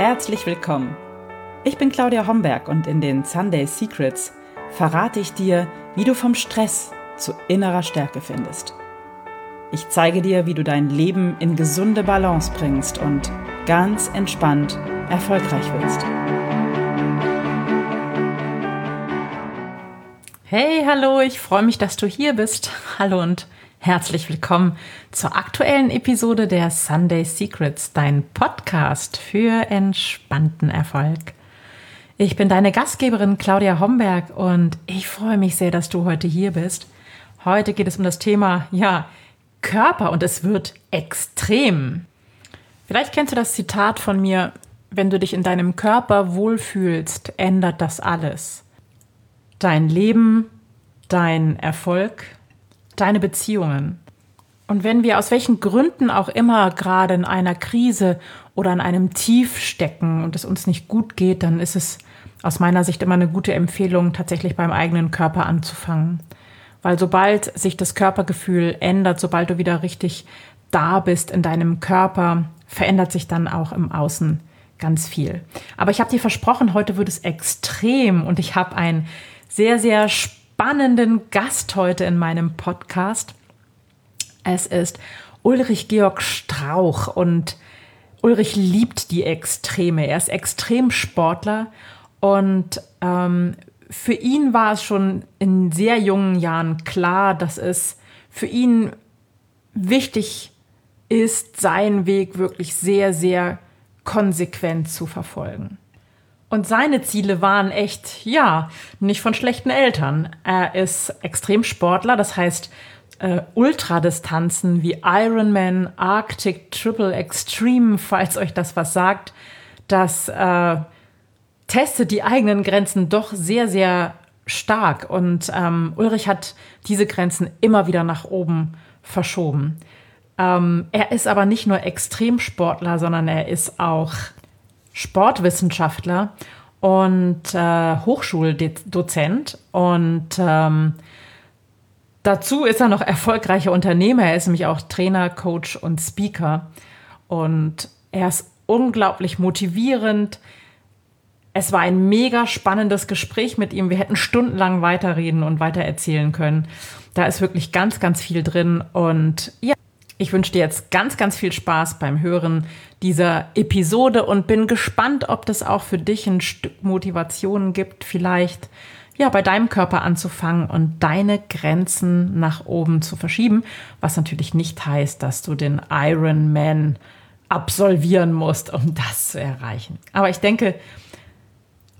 herzlich willkommen. Ich bin Claudia Homberg und in den Sunday Secrets verrate ich dir, wie du vom Stress zu innerer Stärke findest. Ich zeige dir, wie du dein Leben in gesunde Balance bringst und ganz entspannt erfolgreich wirst. Hey, hallo, ich freue mich, dass du hier bist. Hallo und herzlich willkommen zur aktuellen Episode der Sunday Secrets, dein Podcast für entspannten Erfolg. Ich bin deine Gastgeberin Claudia Homberg und ich freue mich sehr, dass du heute hier bist. Heute geht es um das Thema, ja, Körper und es wird extrem. Vielleicht kennst du das Zitat von mir, wenn du dich in deinem Körper wohlfühlst, ändert das alles dein Leben, dein Erfolg, deine Beziehungen. Und wenn wir aus welchen Gründen auch immer gerade in einer Krise oder an einem Tief stecken und es uns nicht gut geht, dann ist es aus meiner Sicht immer eine gute Empfehlung, tatsächlich beim eigenen Körper anzufangen. Weil sobald sich das Körpergefühl ändert, sobald du wieder richtig da bist in deinem Körper, verändert sich dann auch im Außen ganz viel. Aber ich habe dir versprochen, heute wird es extrem und ich habe ein sehr, sehr spannenden Gast heute in meinem Podcast. Es ist Ulrich Georg Strauch und Ulrich liebt die Extreme. Er ist Extremsportler und ähm, für ihn war es schon in sehr jungen Jahren klar, dass es für ihn wichtig ist, seinen Weg wirklich sehr, sehr konsequent zu verfolgen. Und seine Ziele waren echt, ja, nicht von schlechten Eltern. Er ist Extremsportler, das heißt äh, Ultradistanzen wie Ironman, Arctic Triple Extreme, falls euch das was sagt. Das äh, testet die eigenen Grenzen doch sehr, sehr stark. Und ähm, Ulrich hat diese Grenzen immer wieder nach oben verschoben. Ähm, er ist aber nicht nur Extremsportler, sondern er ist auch Sportwissenschaftler und äh, Hochschuldozent und ähm, dazu ist er noch erfolgreicher Unternehmer. Er ist nämlich auch Trainer, Coach und Speaker und er ist unglaublich motivierend. Es war ein mega spannendes Gespräch mit ihm. Wir hätten stundenlang weiterreden und weiter erzählen können. Da ist wirklich ganz, ganz viel drin und ja. Ich wünsche dir jetzt ganz, ganz viel Spaß beim Hören dieser Episode und bin gespannt, ob das auch für dich ein Stück Motivation gibt, vielleicht ja bei deinem Körper anzufangen und deine Grenzen nach oben zu verschieben, was natürlich nicht heißt, dass du den Ironman absolvieren musst, um das zu erreichen. Aber ich denke,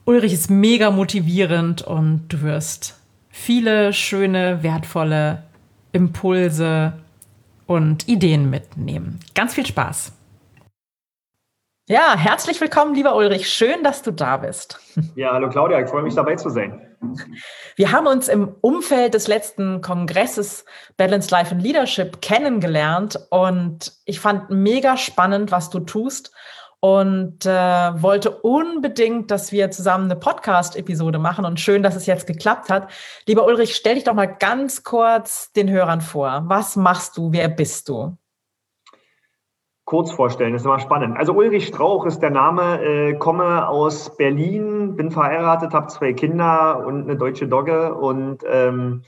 Ulrich ist mega motivierend und du wirst viele schöne, wertvolle Impulse und Ideen mitnehmen. Ganz viel Spaß. Ja, herzlich willkommen, lieber Ulrich. Schön, dass du da bist. Ja, hallo Claudia, ich freue mich dabei zu sein. Wir haben uns im Umfeld des letzten Kongresses Balance Life and Leadership kennengelernt und ich fand mega spannend, was du tust und äh, wollte unbedingt, dass wir zusammen eine Podcast-Episode machen. Und schön, dass es jetzt geklappt hat. Lieber Ulrich, stell dich doch mal ganz kurz den Hörern vor. Was machst du? Wer bist du? Kurz vorstellen, das ist immer spannend. Also Ulrich Strauch ist der Name, äh, komme aus Berlin, bin verheiratet, habe zwei Kinder und eine deutsche Dogge und ähm,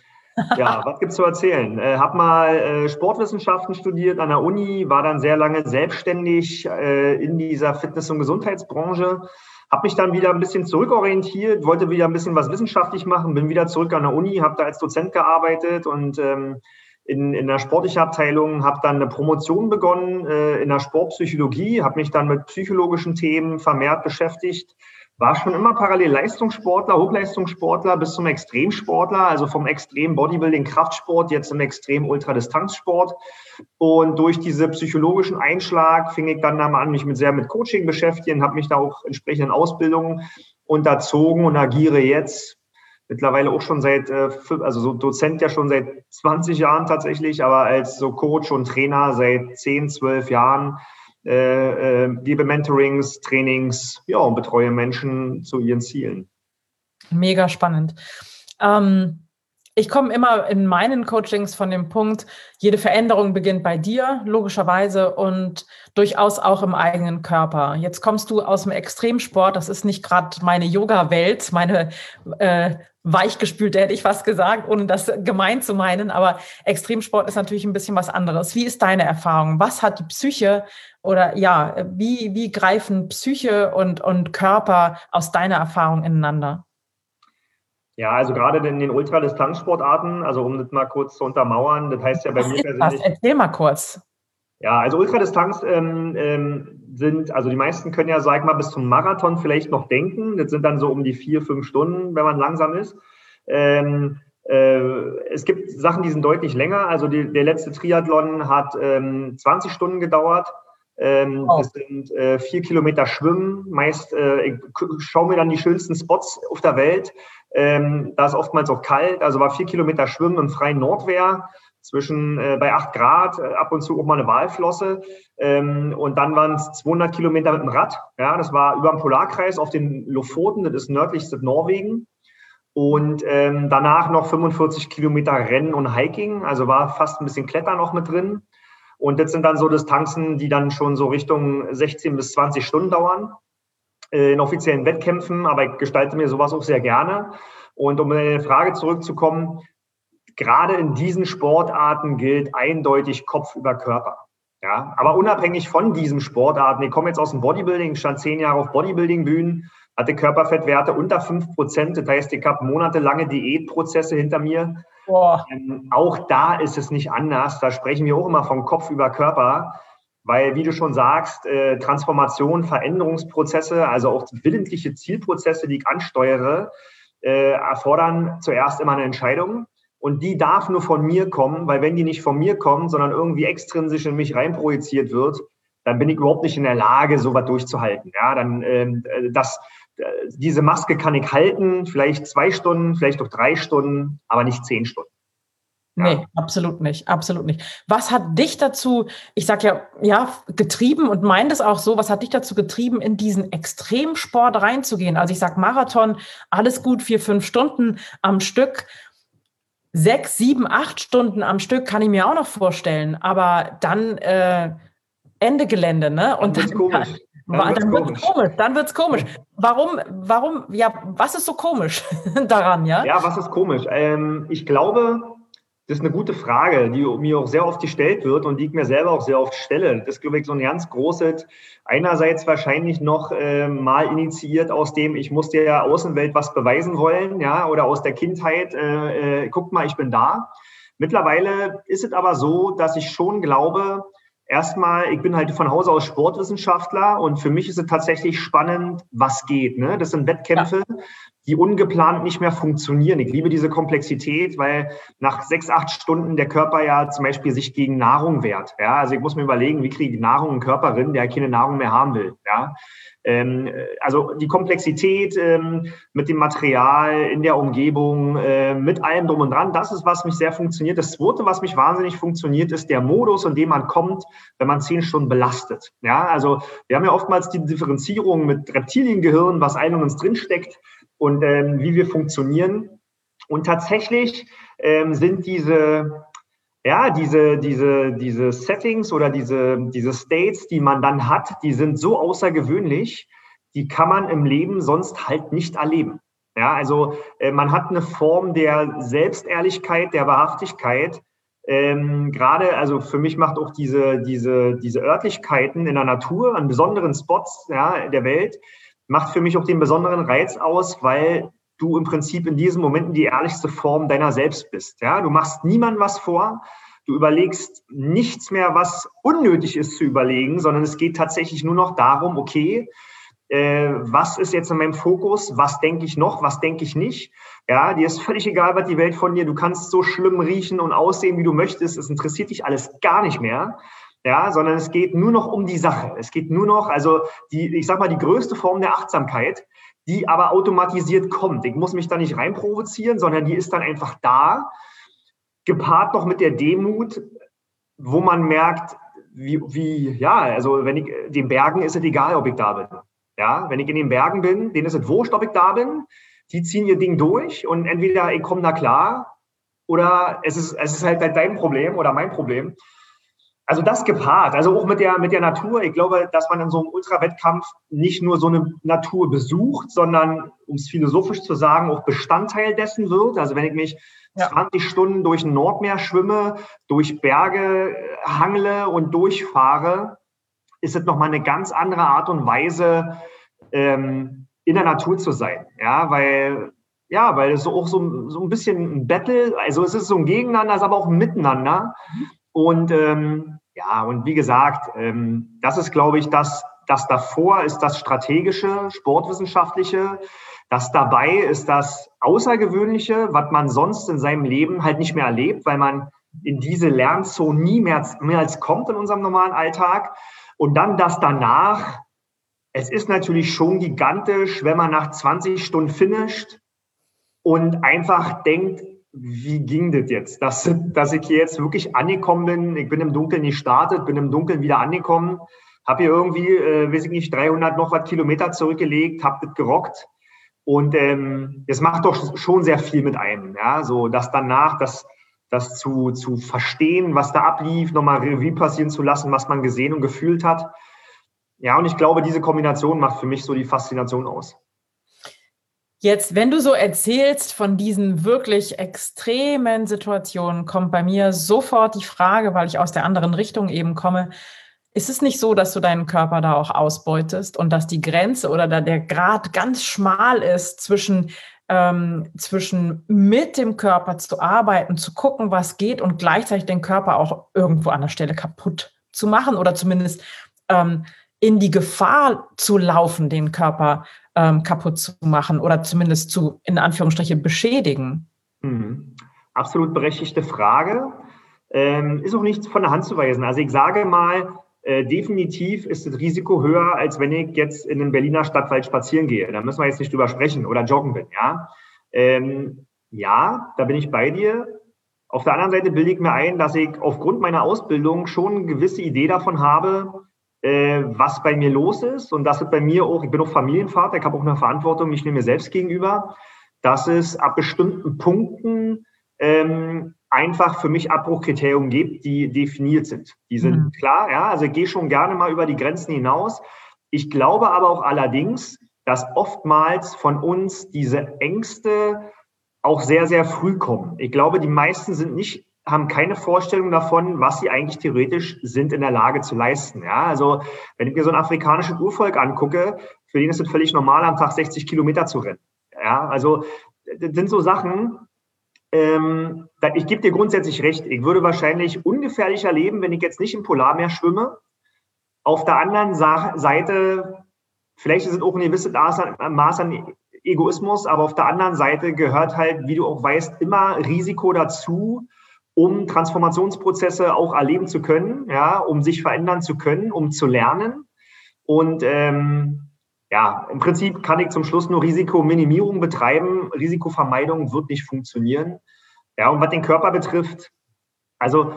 ja, was gibt's zu erzählen? Äh, hab mal äh, Sportwissenschaften studiert an der Uni, war dann sehr lange selbstständig äh, in dieser Fitness- und Gesundheitsbranche. Habe mich dann wieder ein bisschen zurückorientiert, wollte wieder ein bisschen was wissenschaftlich machen, bin wieder zurück an der Uni, habe da als Dozent gearbeitet und ähm, in, in der sportlichen Abteilung, habe dann eine Promotion begonnen äh, in der Sportpsychologie, habe mich dann mit psychologischen Themen vermehrt beschäftigt war schon immer parallel Leistungssportler, Hochleistungssportler bis zum Extremsportler, also vom Extrem Bodybuilding, Kraftsport, jetzt im Extrem Ultradistanzsport. Und durch diese psychologischen Einschlag fing ich dann an, mich mit sehr mit Coaching beschäftigen, habe mich da auch entsprechenden Ausbildungen unterzogen und agiere jetzt mittlerweile auch schon seit, äh, also so Dozent ja schon seit 20 Jahren tatsächlich, aber als so Coach und Trainer seit 10, 12 Jahren äh, äh, gebe Mentorings, Trainings, ja, und betreue Menschen zu ihren Zielen. Mega spannend. Ähm, ich komme immer in meinen Coachings von dem Punkt, jede Veränderung beginnt bei dir, logischerweise, und durchaus auch im eigenen Körper. Jetzt kommst du aus dem Extremsport, das ist nicht gerade meine Yoga-Welt, meine äh, weichgespülte, hätte ich fast gesagt, ohne das gemein zu meinen, aber Extremsport ist natürlich ein bisschen was anderes. Wie ist deine Erfahrung? Was hat die Psyche oder ja, wie, wie greifen Psyche und, und Körper aus deiner Erfahrung ineinander? Ja, also gerade in den Ultradistanzsportarten, also um das mal kurz zu untermauern, das heißt ja bei Was mir persönlich. Erzähl mal kurz. Ja, also Ultradistanz ähm, ähm, sind, also die meisten können ja, sag mal, bis zum Marathon vielleicht noch denken. Das sind dann so um die vier, fünf Stunden, wenn man langsam ist. Ähm, äh, es gibt Sachen, die sind deutlich länger. Also die, der letzte Triathlon hat 20 ähm, Stunden gedauert. Ähm, oh. Das sind äh, vier Kilometer Schwimmen. Meist, äh, ich schaue mir dann die schönsten Spots auf der Welt. Ähm, da ist oftmals auch kalt. Also war vier Kilometer Schwimmen im freien Nordwehr zwischen äh, bei acht Grad, äh, ab und zu auch mal eine Walflosse. Ähm, und dann waren es 200 Kilometer mit dem Rad. Ja, das war über dem Polarkreis auf den Lofoten, das ist nördlichste Norwegen. Und ähm, danach noch 45 Kilometer Rennen und Hiking, also war fast ein bisschen Klettern noch mit drin. Und das sind dann so Distanzen, die dann schon so Richtung 16 bis 20 Stunden dauern äh, in offiziellen Wettkämpfen, aber ich gestalte mir sowas auch sehr gerne. Und um in eine Frage zurückzukommen, gerade in diesen Sportarten gilt eindeutig Kopf über Körper. Ja, aber unabhängig von diesen Sportarten, ich komme jetzt aus dem Bodybuilding, stand zehn Jahre auf Bodybuilding-Bühnen, hatte Körperfettwerte unter fünf Prozent. Das heißt, ich habe monatelange Diätprozesse hinter mir. Ähm, auch da ist es nicht anders. Da sprechen wir auch immer von Kopf über Körper. Weil, wie du schon sagst, äh, Transformation, Veränderungsprozesse, also auch willentliche Zielprozesse, die ich ansteuere, äh, erfordern zuerst immer eine Entscheidung. Und die darf nur von mir kommen, weil wenn die nicht von mir kommt, sondern irgendwie extrinsisch in mich reinprojiziert wird, dann bin ich überhaupt nicht in der Lage, sowas durchzuhalten. Ja, dann ähm, äh, das, äh, diese Maske kann ich halten, vielleicht zwei Stunden, vielleicht auch drei Stunden, aber nicht zehn Stunden. Nee, absolut nicht, absolut nicht. Was hat dich dazu, ich sag ja, ja, getrieben und meine das auch so, was hat dich dazu getrieben, in diesen Extremsport reinzugehen? Also ich sag Marathon, alles gut, vier, fünf Stunden am Stück. Sechs, sieben, acht Stunden am Stück kann ich mir auch noch vorstellen, aber dann äh, Ende Gelände, ne? Und dann, komisch. Dann, dann wird's komisch. komisch. Dann wird's komisch. Warum, warum, ja, was ist so komisch daran, ja? Ja, was ist komisch? Ähm, ich glaube, das ist eine gute Frage, die mir auch sehr oft gestellt wird und die ich mir selber auch sehr oft stelle. Das ist, glaube ich, so ein ganz großes, einerseits wahrscheinlich noch äh, mal initiiert aus dem, ich muss der Außenwelt was beweisen wollen, ja, oder aus der Kindheit, äh, äh, guck mal, ich bin da. Mittlerweile ist es aber so, dass ich schon glaube, erstmal, ich bin halt von Hause aus Sportwissenschaftler und für mich ist es tatsächlich spannend, was geht. Ne? Das sind Wettkämpfe, ja die ungeplant nicht mehr funktionieren. Ich liebe diese Komplexität, weil nach sechs, acht Stunden der Körper ja zum Beispiel sich gegen Nahrung wehrt. Ja, also ich muss mir überlegen, wie kriege ich Nahrung einen Körper rein, der keine Nahrung mehr haben will. Ja, ähm, also die Komplexität ähm, mit dem Material in der Umgebung, äh, mit allem drum und dran, das ist, was mich sehr funktioniert. Das zweite, was mich wahnsinnig funktioniert, ist der Modus, in dem man kommt, wenn man zehn Stunden belastet. Ja, also wir haben ja oftmals die Differenzierung mit Reptiliengehirn, was ein und uns drinsteckt und ähm, wie wir funktionieren. Und tatsächlich ähm, sind diese, ja, diese, diese, diese Settings oder diese, diese States, die man dann hat, die sind so außergewöhnlich, die kann man im Leben sonst halt nicht erleben. Ja, also äh, man hat eine Form der Selbstehrlichkeit, der Wahrhaftigkeit. Ähm, Gerade, also für mich macht auch diese, diese, diese Örtlichkeiten in der Natur, an besonderen Spots ja, der Welt, macht für mich auch den besonderen Reiz aus, weil du im Prinzip in diesen Momenten die ehrlichste Form deiner selbst bist. Ja, du machst niemandem was vor. Du überlegst nichts mehr, was unnötig ist zu überlegen, sondern es geht tatsächlich nur noch darum, okay, äh, was ist jetzt in meinem Fokus, was denke ich noch, was denke ich nicht. Ja, dir ist völlig egal, was die Welt von dir, du kannst so schlimm riechen und aussehen, wie du möchtest, es interessiert dich alles gar nicht mehr ja, sondern es geht nur noch um die Sache. Es geht nur noch, also die, ich sag mal, die größte Form der Achtsamkeit, die aber automatisiert kommt. Ich muss mich da nicht reinprovozieren, sondern die ist dann einfach da, gepaart noch mit der Demut, wo man merkt, wie, wie ja, also wenn ich, den Bergen ist es egal, ob ich da bin. Ja, wenn ich in den Bergen bin, denen ist es wurscht, ob ich da bin. Die ziehen ihr Ding durch und entweder ich komme da klar oder es ist, es ist halt dein Problem oder mein Problem. Also das gepaart, also auch mit der, mit der Natur. Ich glaube, dass man in so einem Ultrawettkampf nicht nur so eine Natur besucht, sondern, um es philosophisch zu sagen, auch Bestandteil dessen wird. Also wenn ich mich ja. 20 Stunden durch ein Nordmeer schwimme, durch Berge hangle und durchfahre, ist es nochmal eine ganz andere Art und Weise, ähm, in der Natur zu sein. Ja, weil, ja, weil es auch so, so ein bisschen ein Battle, also es ist so ein Gegeneinander, es ist aber auch ein Miteinander. Und ähm, ja, und wie gesagt, ähm, das ist, glaube ich, das, das davor ist das strategische, sportwissenschaftliche. Das dabei ist das Außergewöhnliche, was man sonst in seinem Leben halt nicht mehr erlebt, weil man in diese Lernzone nie mehr, mehr als kommt in unserem normalen Alltag. Und dann das danach. Es ist natürlich schon gigantisch, wenn man nach 20 Stunden finisht und einfach denkt, wie ging das jetzt? Dass, dass ich hier jetzt wirklich angekommen bin. Ich bin im Dunkeln gestartet, bin im Dunkeln wieder angekommen, habe hier irgendwie, äh, weiß ich nicht, 300 noch was Kilometer zurückgelegt, habe das gerockt. Und ähm, das macht doch schon sehr viel mit einem. Ja, so dass danach das, das zu, zu verstehen, was da ablief, nochmal Revue passieren zu lassen, was man gesehen und gefühlt hat. Ja, und ich glaube, diese Kombination macht für mich so die Faszination aus. Jetzt, wenn du so erzählst von diesen wirklich extremen Situationen, kommt bei mir sofort die Frage, weil ich aus der anderen Richtung eben komme, ist es nicht so, dass du deinen Körper da auch ausbeutest und dass die Grenze oder da der Grad ganz schmal ist zwischen, ähm, zwischen mit dem Körper zu arbeiten, zu gucken, was geht und gleichzeitig den Körper auch irgendwo an der Stelle kaputt zu machen oder zumindest ähm, in die Gefahr zu laufen, den Körper ähm, kaputt zu machen oder zumindest zu, in Anführungsstriche, beschädigen? Mhm. Absolut berechtigte Frage. Ähm, ist auch nicht von der Hand zu weisen. Also ich sage mal, äh, definitiv ist das Risiko höher, als wenn ich jetzt in den Berliner Stadtwald spazieren gehe. Da müssen wir jetzt nicht drüber sprechen oder joggen bin. Ja, ähm, ja da bin ich bei dir. Auf der anderen Seite bilde ich mir ein, dass ich aufgrund meiner Ausbildung schon eine gewisse Idee davon habe, äh, was bei mir los ist. Und das ist bei mir auch, ich bin auch Familienvater, ich habe auch eine Verantwortung nicht nur mir selbst gegenüber, dass es ab bestimmten Punkten ähm, einfach für mich Abbruchkriterien gibt, die definiert sind. Die sind mhm. klar, ja, also ich gehe schon gerne mal über die Grenzen hinaus. Ich glaube aber auch allerdings, dass oftmals von uns diese Ängste auch sehr, sehr früh kommen. Ich glaube, die meisten sind nicht haben keine Vorstellung davon, was sie eigentlich theoretisch sind in der Lage zu leisten. Ja, also wenn ich mir so ein afrikanisches Urvolk angucke, für den ist es völlig normal, am Tag 60 Kilometer zu rennen. Ja, also das sind so Sachen, ähm, ich gebe dir grundsätzlich recht. Ich würde wahrscheinlich ungefährlicher leben, wenn ich jetzt nicht im Polarmeer schwimme. Auf der anderen Seite, vielleicht ist es auch ein gewisses Maß an Egoismus, aber auf der anderen Seite gehört halt, wie du auch weißt, immer Risiko dazu, um Transformationsprozesse auch erleben zu können, ja, um sich verändern zu können, um zu lernen. Und ähm, ja, im Prinzip kann ich zum Schluss nur Risikominimierung betreiben. Risikovermeidung wird nicht funktionieren. Ja, und was den Körper betrifft, also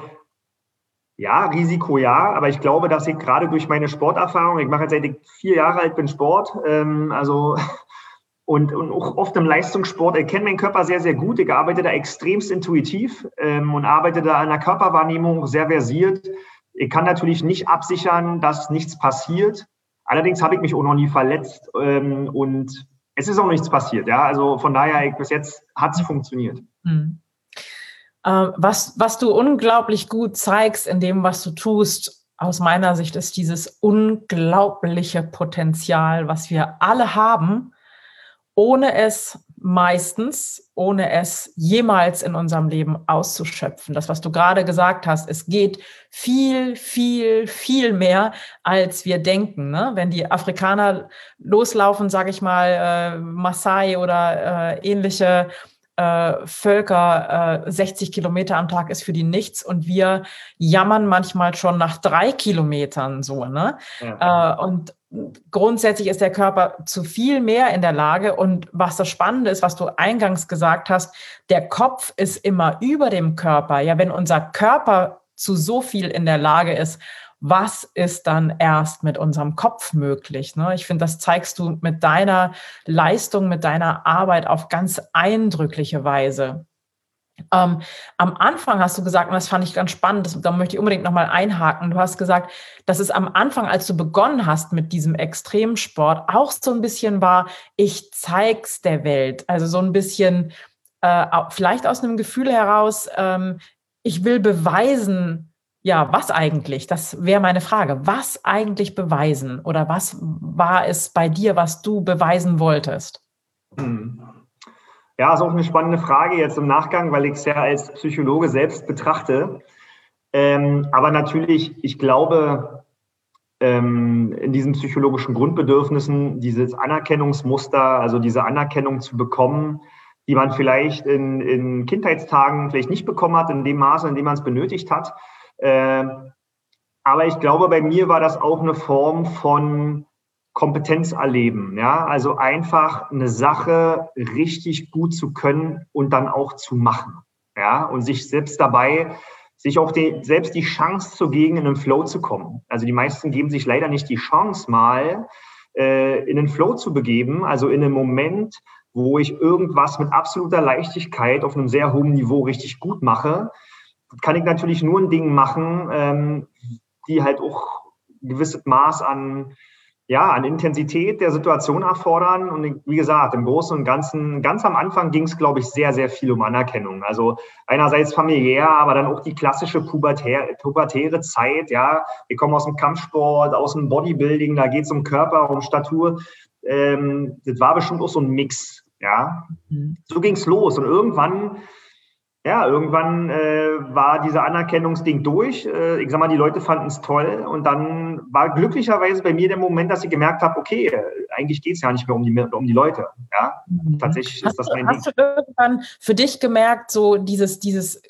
ja, Risiko ja, aber ich glaube, dass ich gerade durch meine Sporterfahrung, ich mache jetzt seit ich vier Jahre alt bin Sport, ähm, also und, und auch oft im Leistungssport, ich kenne meinen Körper sehr, sehr gut. Ich arbeite da extremst intuitiv ähm, und arbeite da an der Körperwahrnehmung sehr versiert. Ich kann natürlich nicht absichern, dass nichts passiert. Allerdings habe ich mich auch noch nie verletzt ähm, und es ist auch nichts passiert. Ja, also von daher, ich, bis jetzt hat es funktioniert. Hm. Äh, was, was du unglaublich gut zeigst in dem, was du tust, aus meiner Sicht ist dieses unglaubliche Potenzial, was wir alle haben, ohne es meistens, ohne es jemals in unserem Leben auszuschöpfen. Das, was du gerade gesagt hast, es geht viel, viel, viel mehr, als wir denken. Ne? Wenn die Afrikaner loslaufen, sage ich mal, äh, Maasai oder äh, ähnliche äh, Völker, äh, 60 Kilometer am Tag ist für die nichts und wir jammern manchmal schon nach drei Kilometern so. Ne? Ja. Äh, und grundsätzlich ist der Körper zu viel mehr in der Lage. Und was das Spannende ist, was du eingangs gesagt hast, der Kopf ist immer über dem Körper. Ja, wenn unser Körper zu so viel in der Lage ist, was ist dann erst mit unserem Kopf möglich? Ne? Ich finde, das zeigst du mit deiner Leistung, mit deiner Arbeit auf ganz eindrückliche Weise. Ähm, am Anfang hast du gesagt, und das fand ich ganz spannend, da möchte ich unbedingt nochmal einhaken. Du hast gesagt, dass es am Anfang, als du begonnen hast mit diesem Extremsport, auch so ein bisschen war, ich zeig's der Welt. Also so ein bisschen, äh, vielleicht aus einem Gefühl heraus, ähm, ich will beweisen, ja, was eigentlich? Das wäre meine Frage. Was eigentlich beweisen? Oder was war es bei dir, was du beweisen wolltest? Hm. Ja, ist auch eine spannende Frage jetzt im Nachgang, weil ich es ja als Psychologe selbst betrachte. Ähm, aber natürlich, ich glaube, ähm, in diesen psychologischen Grundbedürfnissen, dieses Anerkennungsmuster, also diese Anerkennung zu bekommen, die man vielleicht in, in Kindheitstagen vielleicht nicht bekommen hat, in dem Maße, in dem man es benötigt hat. Ähm, aber ich glaube, bei mir war das auch eine Form von Kompetenz erleben. Ja, also einfach eine Sache richtig gut zu können und dann auch zu machen. Ja, und sich selbst dabei, sich auch die, selbst die Chance zu geben, in den Flow zu kommen. Also die meisten geben sich leider nicht die Chance mal, äh, in den Flow zu begeben, also in einen Moment, wo ich irgendwas mit absoluter Leichtigkeit auf einem sehr hohen Niveau richtig gut mache, kann ich natürlich nur ein Ding machen, ähm, die halt auch ein gewisses Maß an ja, an Intensität der Situation erfordern. Und wie gesagt, im Großen und Ganzen, ganz am Anfang ging es, glaube ich, sehr, sehr viel um Anerkennung. Also einerseits familiär, aber dann auch die klassische pubertäre, pubertäre Zeit. Ja, wir kommen aus dem Kampfsport, aus dem Bodybuilding, da geht es um Körper, um Statur. Ähm, das war bestimmt auch so ein Mix. Ja, mhm. so ging es los. Und irgendwann ja, irgendwann äh, war dieser Anerkennungsding durch. Äh, ich sag mal, die Leute fanden es toll. Und dann war glücklicherweise bei mir der Moment, dass ich gemerkt habe, okay, eigentlich geht es ja nicht mehr um die, um die Leute. Ja, mhm. tatsächlich hast ist das mein du, Ding. Hast du irgendwann für dich gemerkt, so dieses, dieses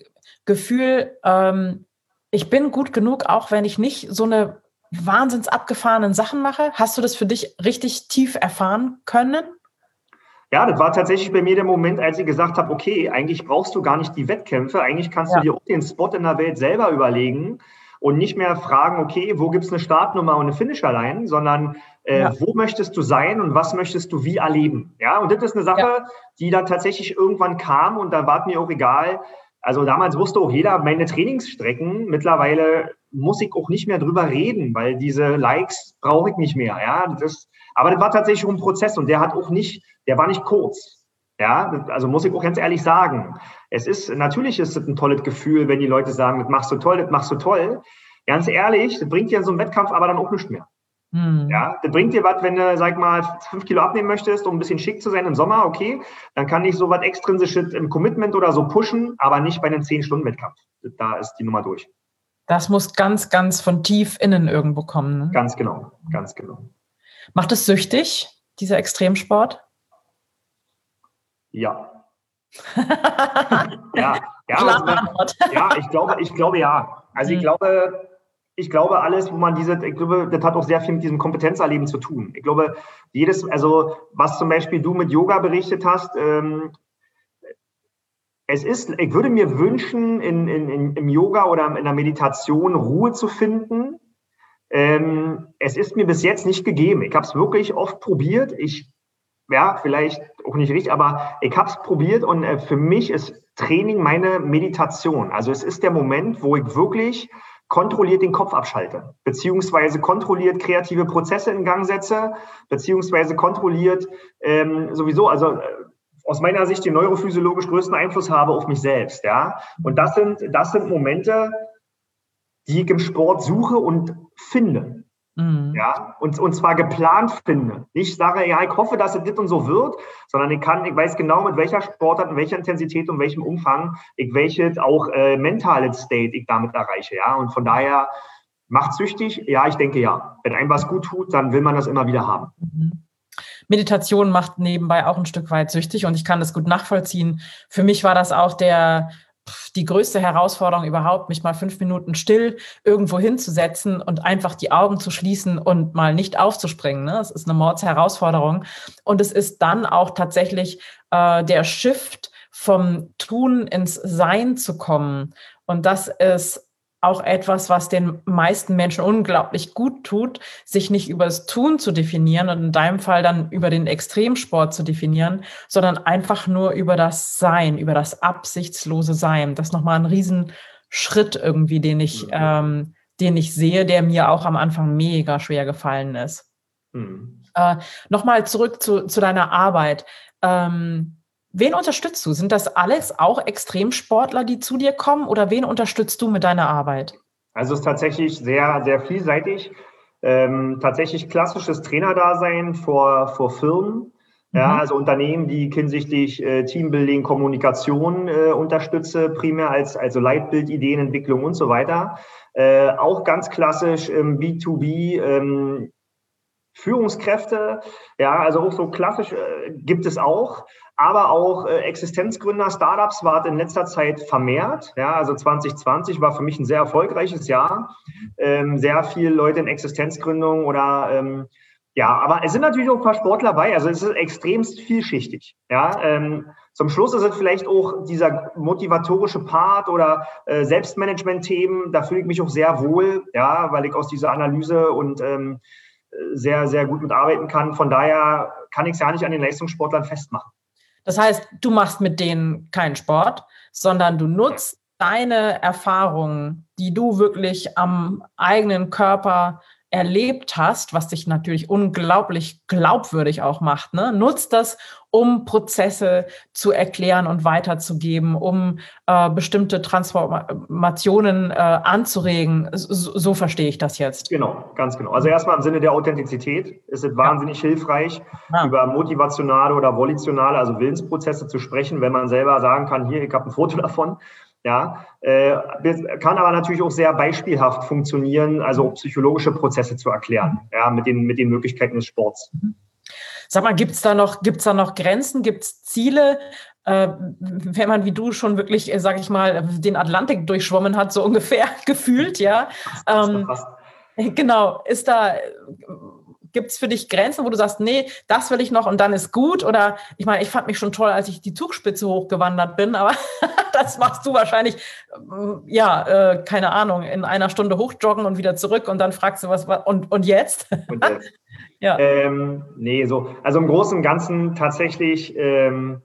Gefühl, ähm, ich bin gut genug, auch wenn ich nicht so eine wahnsinns abgefahrenen Sachen mache? Hast du das für dich richtig tief erfahren können? Ja, das war tatsächlich bei mir der Moment, als ich gesagt habe, okay, eigentlich brauchst du gar nicht die Wettkämpfe, eigentlich kannst ja. du dir auch den Spot in der Welt selber überlegen und nicht mehr fragen, okay, wo gibt es eine Startnummer und eine Finisherline, sondern äh, ja. wo möchtest du sein und was möchtest du wie erleben. Ja, und das ist eine Sache, ja. die dann tatsächlich irgendwann kam und da war mir auch egal. Also damals wusste auch jeder meine Trainingsstrecken. Mittlerweile muss ich auch nicht mehr drüber reden, weil diese Likes brauche ich nicht mehr. Ja, das, aber das war tatsächlich ein Prozess und der hat auch nicht der war nicht kurz. Ja, also muss ich auch ganz ehrlich sagen. Es ist, natürlich ist es ein tolles Gefühl, wenn die Leute sagen, das machst du toll, das machst du toll. Ganz ehrlich, das bringt dir in so einem Wettkampf aber dann auch nichts mehr. Hm. Ja, das bringt dir was, wenn du, sag mal, fünf Kilo abnehmen möchtest, um ein bisschen schick zu sein im Sommer, okay, dann kann ich so was extrinsisches im Commitment oder so pushen, aber nicht bei einem 10-Stunden-Wettkampf. Da ist die Nummer durch. Das muss ganz, ganz von tief innen irgendwo kommen. Ne? Ganz genau, ganz genau. Macht es süchtig, dieser Extremsport? Ja. ja, ja, also, ja, ich glaube, ich glaube ja. Also ich mhm. glaube, ich glaube, alles, wo man diese, ich glaube, das hat auch sehr viel mit diesem Kompetenzerleben zu tun. Ich glaube, jedes, also was zum Beispiel du mit Yoga berichtet hast, ähm, es ist, ich würde mir wünschen, in, in, in, im Yoga oder in der Meditation Ruhe zu finden. Ähm, es ist mir bis jetzt nicht gegeben. Ich habe es wirklich oft probiert. Ich ja, vielleicht auch nicht richtig, aber ich habe es probiert und äh, für mich ist Training meine Meditation. Also es ist der Moment, wo ich wirklich kontrolliert den Kopf abschalte, beziehungsweise kontrolliert kreative Prozesse in Gang setze, beziehungsweise kontrolliert ähm, sowieso, also äh, aus meiner Sicht den neurophysiologisch größten Einfluss habe auf mich selbst. Ja, und das sind das sind Momente, die ich im Sport suche und finde. Mhm. Ja, und, und zwar geplant finde. Nicht sage, ja, ich hoffe, dass es dit und so wird, sondern ich kann, ich weiß genau, mit welcher Sportart, in welcher Intensität und welchem Umfang ich welches auch äh, mentale State ich damit erreiche. Ja, und von daher macht süchtig. Ja, ich denke ja. Wenn einem was gut tut, dann will man das immer wieder haben. Mhm. Meditation macht nebenbei auch ein Stück weit süchtig und ich kann das gut nachvollziehen. Für mich war das auch der die größte Herausforderung überhaupt, mich mal fünf Minuten still irgendwo hinzusetzen und einfach die Augen zu schließen und mal nicht aufzuspringen. Ne? Das ist eine Mordsherausforderung. Und es ist dann auch tatsächlich äh, der Shift vom Tun ins Sein zu kommen. Und das ist auch etwas, was den meisten Menschen unglaublich gut tut, sich nicht über das Tun zu definieren und in deinem Fall dann über den Extremsport zu definieren, sondern einfach nur über das Sein, über das absichtslose Sein. Das ist nochmal ein Riesenschritt irgendwie, den ich, mhm. ähm, den ich sehe, der mir auch am Anfang mega schwer gefallen ist. Mhm. Äh, nochmal zurück zu, zu deiner Arbeit. Ähm, Wen unterstützt du? Sind das alles auch Extremsportler, die zu dir kommen oder wen unterstützt du mit deiner Arbeit? Also es ist tatsächlich sehr, sehr vielseitig. Ähm, tatsächlich klassisches Trainerdasein vor, vor Firmen. Ja, mhm. also Unternehmen, die hinsichtlich äh, Teambuilding, Kommunikation äh, unterstütze, primär als also Leitbild, Ideenentwicklung und so weiter. Äh, auch ganz klassisch im B2B ähm, Führungskräfte, ja, also auch so klassisch äh, gibt es auch, aber auch äh, Existenzgründer, Startups war in letzter Zeit vermehrt. Ja, also 2020 war für mich ein sehr erfolgreiches Jahr. Ähm, sehr viele Leute in Existenzgründung oder ähm, ja, aber es sind natürlich auch ein paar Sportler dabei. Also es ist extremst vielschichtig. Ja, ähm, zum Schluss ist es vielleicht auch dieser motivatorische Part oder äh, Selbstmanagement-Themen. Da fühle ich mich auch sehr wohl, ja, weil ich aus dieser Analyse und ähm, sehr, sehr gut mitarbeiten kann. Von daher kann ich es ja nicht an den Leistungssportlern festmachen. Das heißt, du machst mit denen keinen Sport, sondern du nutzt deine Erfahrungen, die du wirklich am eigenen Körper erlebt hast, was dich natürlich unglaublich glaubwürdig auch macht, ne? nutzt das, um Prozesse zu erklären und weiterzugeben, um äh, bestimmte Transformationen äh, anzuregen. So, so, verstehe ich das jetzt. Genau, ganz genau. Also erstmal im Sinne der Authentizität ist es wahnsinnig ja. hilfreich, ja. über motivationale oder volitionale, also Willensprozesse zu sprechen, wenn man selber sagen kann, hier, ich habe ein Foto davon ja, äh, kann aber natürlich auch sehr beispielhaft funktionieren, also psychologische Prozesse zu erklären, ja, mit den, mit den Möglichkeiten des Sports. Mhm. Sag mal, gibt es da noch, gibt's da noch Grenzen, gibt es Ziele, äh, wenn man wie du schon wirklich, äh, sag ich mal, den Atlantik durchschwommen hat, so ungefähr gefühlt, ja? Ähm, genau, ist da, Gibt es für dich Grenzen, wo du sagst, nee, das will ich noch und dann ist gut? Oder ich meine, ich fand mich schon toll, als ich die Zugspitze hochgewandert bin, aber das machst du wahrscheinlich, äh, ja, äh, keine Ahnung, in einer Stunde hochjoggen und wieder zurück und dann fragst du, was und, und jetzt? Und jetzt? ja. Ähm, nee, so. Also im Großen und Ganzen tatsächlich. Ähm,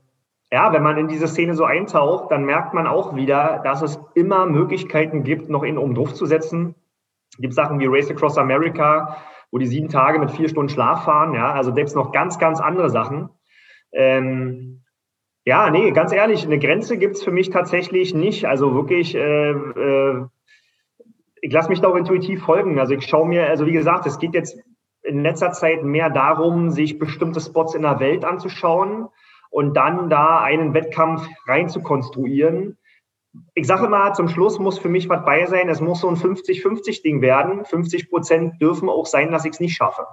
ja, wenn man in diese Szene so eintaucht, dann merkt man auch wieder, dass es immer Möglichkeiten gibt, noch in um Druck zu setzen. Es gibt Sachen wie Race Across America, wo die sieben Tage mit vier Stunden Schlaf fahren. Ja, also selbst noch ganz, ganz andere Sachen. Ähm, ja, nee, ganz ehrlich, eine Grenze gibt es für mich tatsächlich nicht. Also wirklich, äh, äh, ich lasse mich da auch intuitiv folgen. Also ich schaue mir, also wie gesagt, es geht jetzt in letzter Zeit mehr darum, sich bestimmte Spots in der Welt anzuschauen und dann da einen Wettkampf rein zu konstruieren ich sage immer, zum Schluss muss für mich was bei sein. Es muss so ein 50-50-Ding werden. 50 Prozent dürfen auch sein, dass ich es nicht schaffe.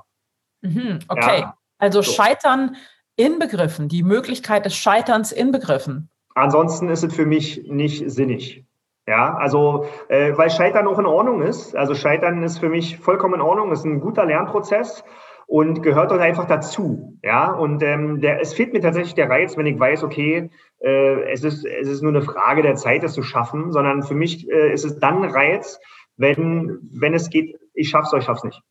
Mhm, okay. Ja? Also so. Scheitern inbegriffen, die Möglichkeit des Scheiterns inbegriffen. Ansonsten ist es für mich nicht sinnig. Ja, also äh, weil Scheitern auch in Ordnung ist. Also Scheitern ist für mich vollkommen in Ordnung, ist ein guter Lernprozess und gehört dort einfach dazu. Ja, und ähm, der, es fehlt mir tatsächlich der Reiz, wenn ich weiß, okay, äh, es, ist, es ist nur eine Frage der Zeit, es zu schaffen, sondern für mich äh, ist es dann Reiz, wenn, wenn es geht, ich schaff's oder ich schaff's nicht.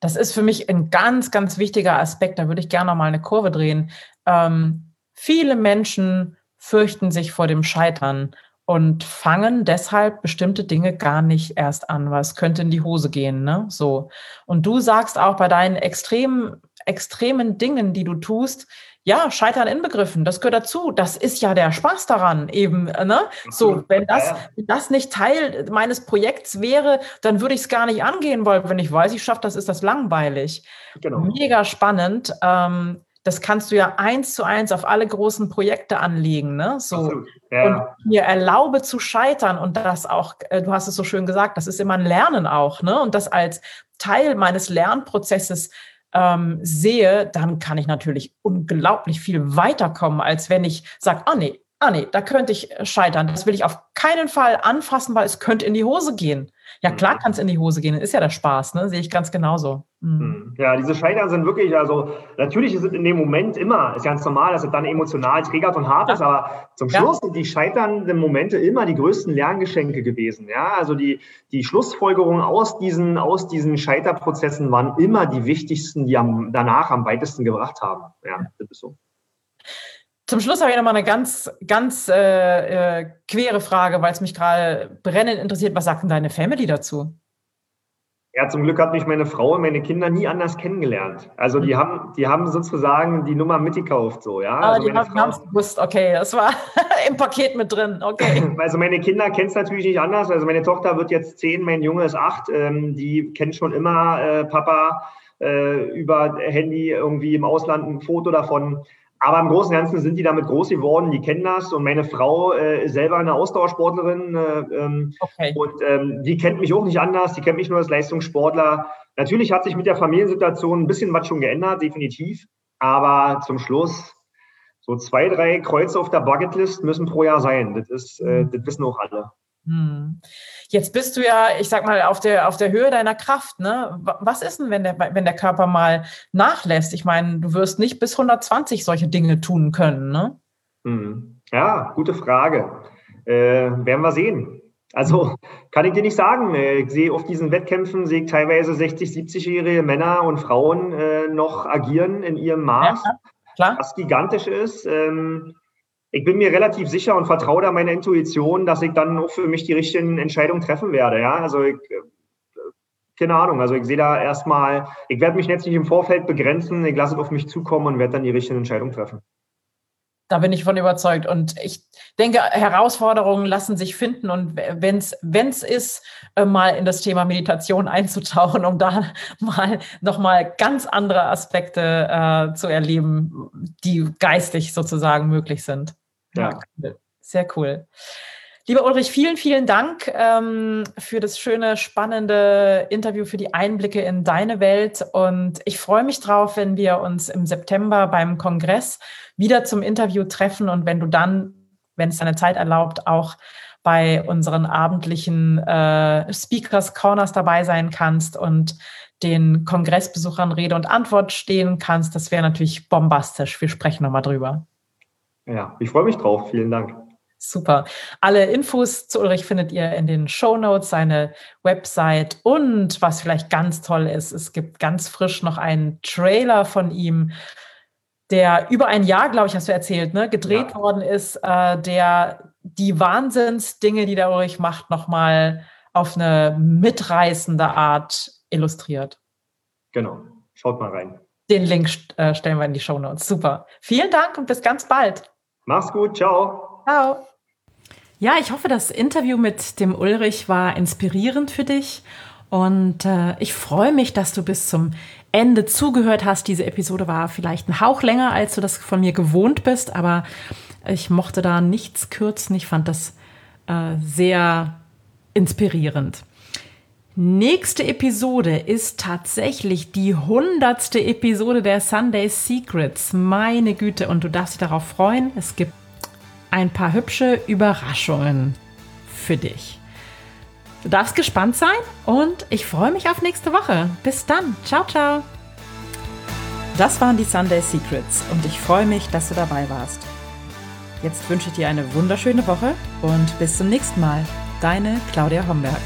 Das ist für mich ein ganz, ganz wichtiger Aspekt. Da würde ich gerne noch mal eine Kurve drehen. Ähm, viele Menschen fürchten sich vor dem Scheitern und fangen deshalb bestimmte Dinge gar nicht erst an, was könnte in die Hose gehen, ne? So. Und du sagst auch bei deinen extremen, extremen Dingen, die du tust, ja, Scheitern inbegriffen, das gehört dazu. Das ist ja der Spaß daran, eben, ne? So, wenn das, wenn das nicht Teil meines Projekts wäre, dann würde ich es gar nicht angehen, weil wenn ich weiß, ich schaffe das, ist das langweilig. Genau. Mega spannend. Ähm, das kannst du ja eins zu eins auf alle großen Projekte anlegen, ne? So. Ja. Und mir erlaube zu scheitern und das auch, äh, du hast es so schön gesagt, das ist immer ein Lernen auch, ne? Und das als Teil meines Lernprozesses ähm, sehe, dann kann ich natürlich unglaublich viel weiterkommen, als wenn ich sage, ah nee, ah nee, da könnte ich scheitern. Das will ich auf keinen Fall anfassen, weil es könnte in die Hose gehen. Ja, klar mhm. kann es in die Hose gehen. Ist ja der Spaß, ne? Sehe ich ganz genauso. Mhm. mhm. Ja, diese Scheitern sind wirklich, also natürlich ist es in dem Moment immer, ist ganz normal, dass es dann emotional triggert und hart ist, aber zum Schluss ja. sind die scheiternden Momente immer die größten Lerngeschenke gewesen. Ja, also die, die Schlussfolgerungen aus diesen, aus diesen Scheiterprozessen waren immer die wichtigsten, die am, danach am weitesten gebracht haben. Ja, das ist so. Zum Schluss habe ich noch mal eine ganz, ganz äh, äh, quere Frage, weil es mich gerade brennend interessiert. Was sagt denn deine Family dazu? Ja, zum Glück hat mich meine Frau und meine Kinder nie anders kennengelernt. Also die mhm. haben, die haben sozusagen die Nummer mitgekauft, so, ja. Ah, also die haben es gewusst, okay, das war im Paket mit drin, okay. Also meine Kinder kennen es natürlich nicht anders. Also meine Tochter wird jetzt zehn, mein Junge ist acht. Ähm, die kennen schon immer äh, Papa äh, über Handy irgendwie im Ausland ein Foto davon. Aber im Großen und Ganzen sind die damit groß geworden, die kennen das. Und meine Frau äh, ist selber eine Ausdauersportlerin äh, ähm, okay. und ähm, die kennt mich auch nicht anders, die kennt mich nur als Leistungssportler. Natürlich hat sich mit der Familiensituation ein bisschen was schon geändert, definitiv. Aber zum Schluss, so zwei, drei Kreuze auf der Bucketlist müssen pro Jahr sein. Das, ist, äh, das wissen auch alle. Hm. Jetzt bist du ja, ich sag mal, auf der, auf der Höhe deiner Kraft. Ne? Was ist denn, wenn der, wenn der Körper mal nachlässt? Ich meine, du wirst nicht bis 120 solche Dinge tun können, ne? Hm. Ja, gute Frage. Äh, werden wir sehen. Also kann ich dir nicht sagen. Äh, ich sehe auf diesen Wettkämpfen, sehe ich teilweise 60, 70-jährige Männer und Frauen äh, noch agieren in ihrem Maß, ja, klar. was gigantisch ist. Ähm, ich bin mir relativ sicher und vertraue da meiner Intuition, dass ich dann auch für mich die richtigen Entscheidungen treffen werde. Ja, also ich, äh, keine Ahnung. Also ich sehe da erstmal, ich werde mich jetzt nicht im Vorfeld begrenzen. Ich lasse es auf mich zukommen und werde dann die richtigen Entscheidungen treffen. Da bin ich von überzeugt. Und ich denke, Herausforderungen lassen sich finden. Und wenn es ist, äh, mal in das Thema Meditation einzutauchen, um da mal nochmal ganz andere Aspekte äh, zu erleben, die geistig sozusagen möglich sind. Ja. Sehr cool. Lieber Ulrich, vielen, vielen Dank ähm, für das schöne, spannende Interview, für die Einblicke in deine Welt. Und ich freue mich drauf, wenn wir uns im September beim Kongress wieder zum Interview treffen und wenn du dann, wenn es deine Zeit erlaubt, auch bei unseren abendlichen äh, Speakers Corners dabei sein kannst und den Kongressbesuchern Rede und Antwort stehen kannst. Das wäre natürlich bombastisch. Wir sprechen nochmal drüber. Ja, ich freue mich drauf. Vielen Dank. Super. Alle Infos zu Ulrich findet ihr in den Show Notes, seine Website und was vielleicht ganz toll ist, es gibt ganz frisch noch einen Trailer von ihm, der über ein Jahr, glaube ich, hast du erzählt, ne, gedreht ja. worden ist, äh, der die Wahnsinnsdinge, die der Ulrich macht, nochmal auf eine mitreißende Art illustriert. Genau. Schaut mal rein. Den Link äh, stellen wir in die Show Notes. Super. Vielen Dank und bis ganz bald. Mach's gut. Ciao. Ciao. Ja, ich hoffe, das Interview mit dem Ulrich war inspirierend für dich. Und äh, ich freue mich, dass du bis zum Ende zugehört hast. Diese Episode war vielleicht ein Hauch länger, als du das von mir gewohnt bist, aber ich mochte da nichts kürzen. Ich fand das äh, sehr inspirierend. Nächste Episode ist tatsächlich die hundertste Episode der Sunday Secrets. Meine Güte, und du darfst dich darauf freuen. Es gibt ein paar hübsche Überraschungen für dich. Du darfst gespannt sein und ich freue mich auf nächste Woche. Bis dann. Ciao, ciao. Das waren die Sunday Secrets und ich freue mich, dass du dabei warst. Jetzt wünsche ich dir eine wunderschöne Woche und bis zum nächsten Mal. Deine Claudia Homberg.